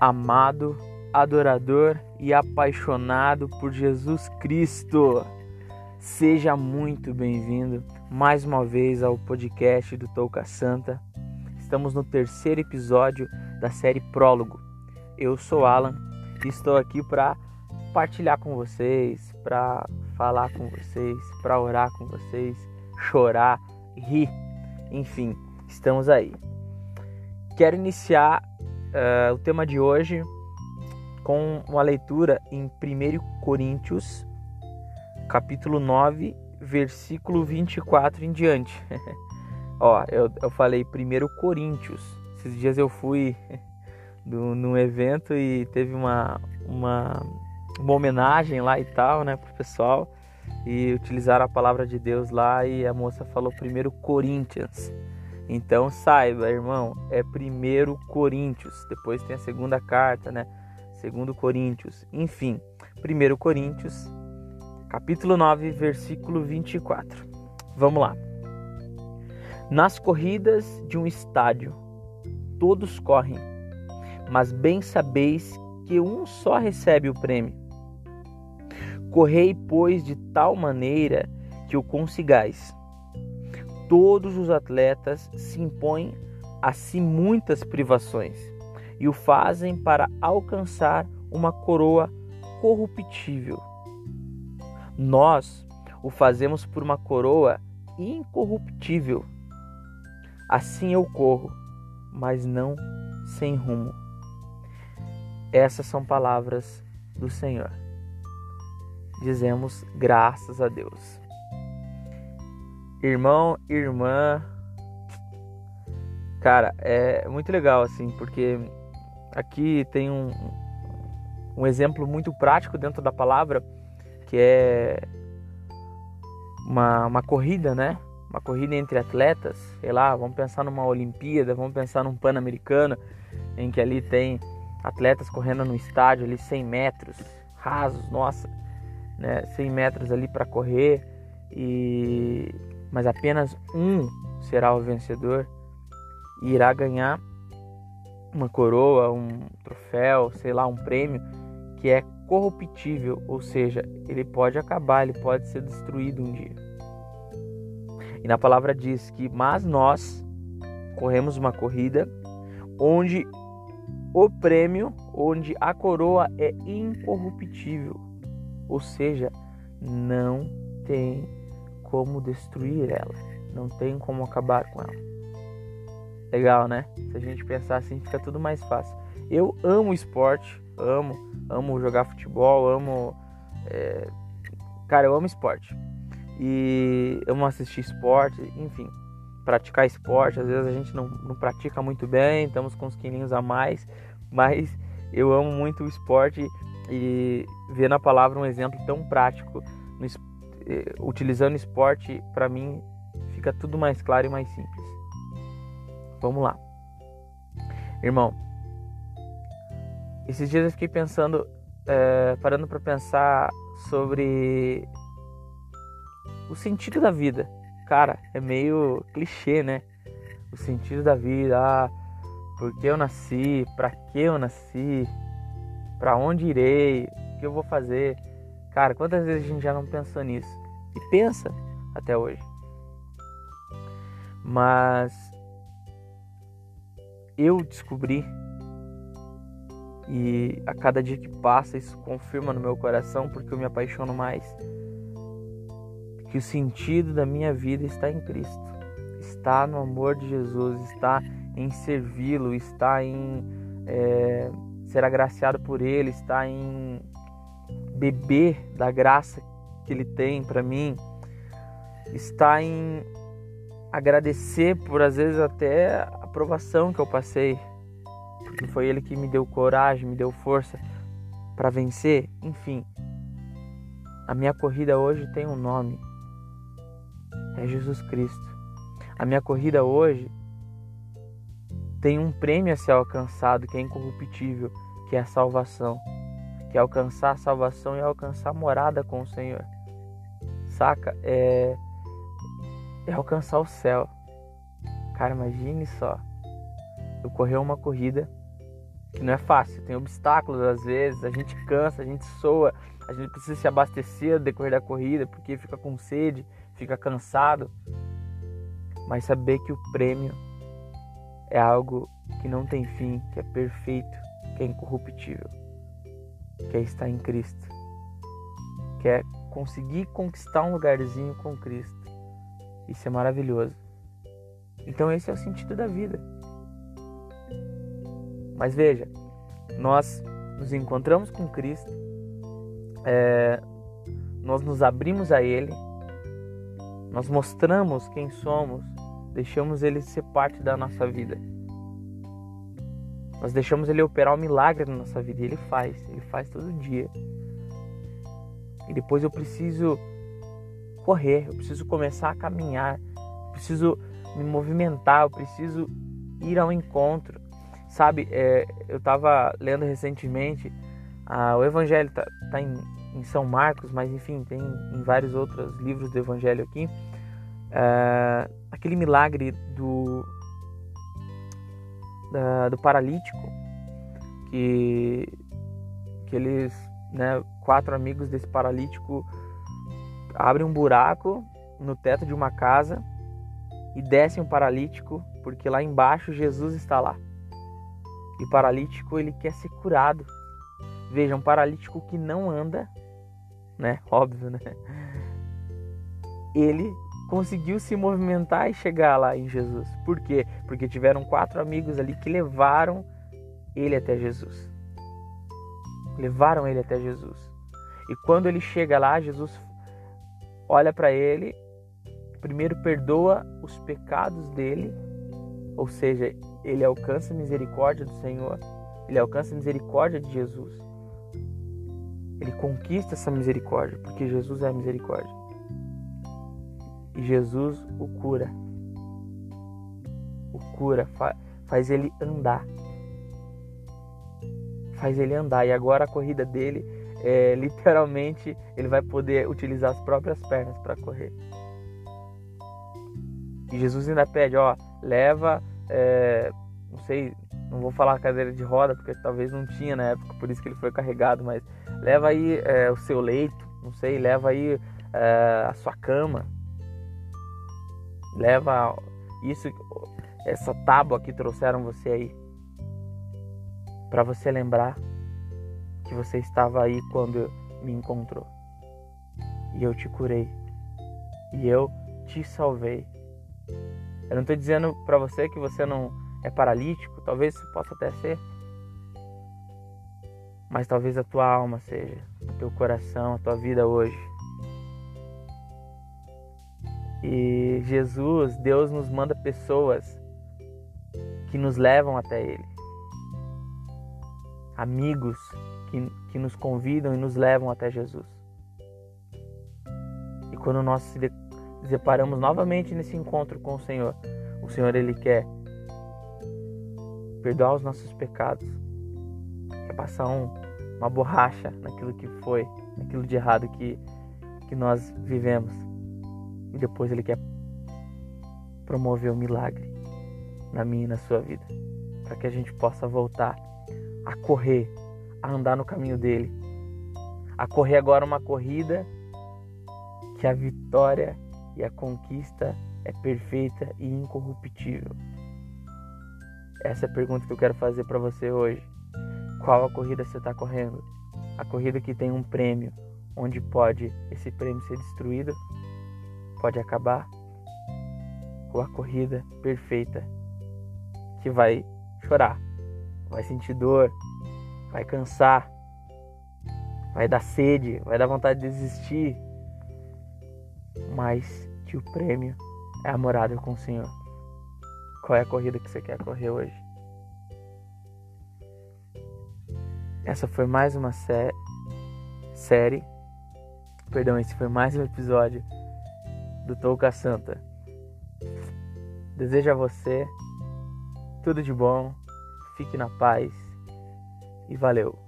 amado, adorador e apaixonado por Jesus Cristo. Seja muito bem-vindo mais uma vez ao podcast do Touca Santa. Estamos no terceiro episódio da série Prólogo. Eu sou Alan e estou aqui para partilhar com vocês, para falar com vocês, para orar com vocês, chorar, rir, enfim, estamos aí. Quero iniciar uh, o tema de hoje com uma leitura em 1 Coríntios, capítulo 9, versículo 24 em diante. Ó, eu, eu falei 1 Coríntios. Esses dias eu fui do, num evento e teve uma, uma, uma homenagem lá e tal, né, pro pessoal. E utilizaram a palavra de Deus lá e a moça falou 1 Coríntios. Então saiba, irmão, é primeiro Coríntios, depois tem a segunda carta, né? Segundo Coríntios, enfim, primeiro Coríntios, capítulo 9, versículo 24. Vamos lá. Nas corridas de um estádio, todos correm, mas bem sabeis que um só recebe o prêmio. Correi, pois, de tal maneira que o consigais todos os atletas se impõem a si muitas privações e o fazem para alcançar uma coroa corruptível. Nós o fazemos por uma coroa incorruptível. Assim eu corro, mas não sem rumo. Essas são palavras do Senhor. Dizemos graças a Deus. Irmão, irmã. Cara, é muito legal assim, porque aqui tem um, um exemplo muito prático dentro da palavra, que é uma, uma corrida, né? Uma corrida entre atletas, sei lá, vamos pensar numa Olimpíada, vamos pensar num Pan-Americano, em que ali tem atletas correndo no estádio ali 100 metros rasos, nossa, né? 100 metros ali para correr e mas apenas um será o vencedor e irá ganhar uma coroa, um troféu, sei lá, um prêmio que é corruptível, ou seja, ele pode acabar, ele pode ser destruído um dia. E na palavra diz que, mas nós corremos uma corrida onde o prêmio, onde a coroa é incorruptível, ou seja, não tem como destruir ela, não tem como acabar com ela. Legal, né? Se a gente pensar assim, fica tudo mais fácil. Eu amo esporte, amo, amo jogar futebol, amo. É... Cara, eu amo esporte. E amo assistir esporte, enfim, praticar esporte. Às vezes a gente não, não pratica muito bem, estamos com uns quilinhos a mais, mas eu amo muito o esporte e ver na palavra um exemplo tão prático no, eh, utilizando esporte, para mim fica tudo mais claro e mais simples. Vamos lá. Irmão, esses dias eu fiquei pensando, é, parando para pensar sobre o sentido da vida. Cara, é meio clichê, né? O sentido da vida, ah, por que eu nasci, para que eu nasci, para onde irei, o que eu vou fazer. Cara, quantas vezes a gente já não pensou nisso? E pensa até hoje. Mas eu descobri e a cada dia que passa isso confirma no meu coração porque eu me apaixono mais que o sentido da minha vida está em Cristo, está no amor de Jesus, está em servi-lo, está em é, ser agraciado por Ele, está em beber da graça que Ele tem para mim, está em agradecer por às vezes até a provação que eu passei, porque foi Ele que me deu coragem, me deu força para vencer, enfim. A minha corrida hoje tem um nome, é Jesus Cristo. A minha corrida hoje tem um prêmio a ser alcançado que é incorruptível, que é a salvação que é alcançar a salvação e alcançar a morada com o Senhor. Saca? É, é alcançar o céu. Cara, imagine só. Eu corri uma corrida que não é fácil, tem obstáculos às vezes, a gente cansa, a gente soa, a gente precisa se abastecer no decorrer da corrida porque fica com sede, fica cansado. Mas saber que o prêmio é algo que não tem fim, que é perfeito, que é incorruptível, que é estar em Cristo, que é conseguir conquistar um lugarzinho com Cristo. Isso é maravilhoso. Então esse é o sentido da vida. Mas veja, nós nos encontramos com Cristo, é, nós nos abrimos a Ele, nós mostramos quem somos, deixamos Ele ser parte da nossa vida. Nós deixamos Ele operar o um milagre na nossa vida e Ele faz, Ele faz todo dia. E depois eu preciso correr, eu preciso começar a caminhar, eu preciso me movimentar, eu preciso ir ao encontro. Sabe, é, eu estava lendo recentemente, ah, o Evangelho está tá em, em, São Marcos, mas enfim, tem em vários outros livros do Evangelho aqui. É, aquele milagre do, da, do paralítico, que, que eles, né, quatro amigos desse paralítico, abrem um buraco no teto de uma casa e descem um paralítico, porque lá embaixo Jesus está lá. E o paralítico ele quer ser curado. Veja, um paralítico que não anda, né? Óbvio, né? Ele conseguiu se movimentar e chegar lá em Jesus. Por quê? Porque tiveram quatro amigos ali que levaram ele até Jesus. Levaram ele até Jesus. E quando ele chega lá, Jesus olha para ele, primeiro perdoa os pecados dele, ou seja, ele alcança a misericórdia do Senhor, ele alcança a misericórdia de Jesus. Ele conquista essa misericórdia, porque Jesus é a misericórdia. E Jesus o cura. O cura, faz ele andar. Faz ele andar. E agora a corrida dele é literalmente ele vai poder utilizar as próprias pernas para correr. E Jesus ainda pede, ó, leva é, não sei, não vou falar cadeira de roda, porque talvez não tinha na época, por isso que ele foi carregado, mas leva aí é, o seu leito, não sei, leva aí é, a sua cama, leva isso, essa tábua que trouxeram você aí, para você lembrar que você estava aí quando me encontrou e eu te curei e eu te salvei. Eu não estou dizendo para você que você não é paralítico, talvez você possa até ser, mas talvez a tua alma seja, o teu coração, a tua vida hoje. E Jesus, Deus nos manda pessoas que nos levam até Ele, amigos que, que nos convidam e nos levam até Jesus. E quando nós se deparamos novamente nesse encontro com o Senhor. O Senhor ele quer perdoar os nossos pecados, quer passar um, uma borracha naquilo que foi, naquilo de errado que, que nós vivemos. E depois ele quer promover o um milagre na minha e na sua vida, para que a gente possa voltar a correr, a andar no caminho dele, a correr agora uma corrida que a vitória e a conquista é perfeita e incorruptível? Essa é a pergunta que eu quero fazer para você hoje. Qual a corrida você está correndo? A corrida que tem um prêmio, onde pode esse prêmio ser destruído, pode acabar? Ou a corrida perfeita, que vai chorar, vai sentir dor, vai cansar, vai dar sede, vai dar vontade de desistir, mas que o prêmio é a morada com o Senhor. Qual é a corrida que você quer correr hoje? Essa foi mais uma sé série. Perdão, esse foi mais um episódio do Touca Santa. Desejo a você tudo de bom, fique na paz e valeu!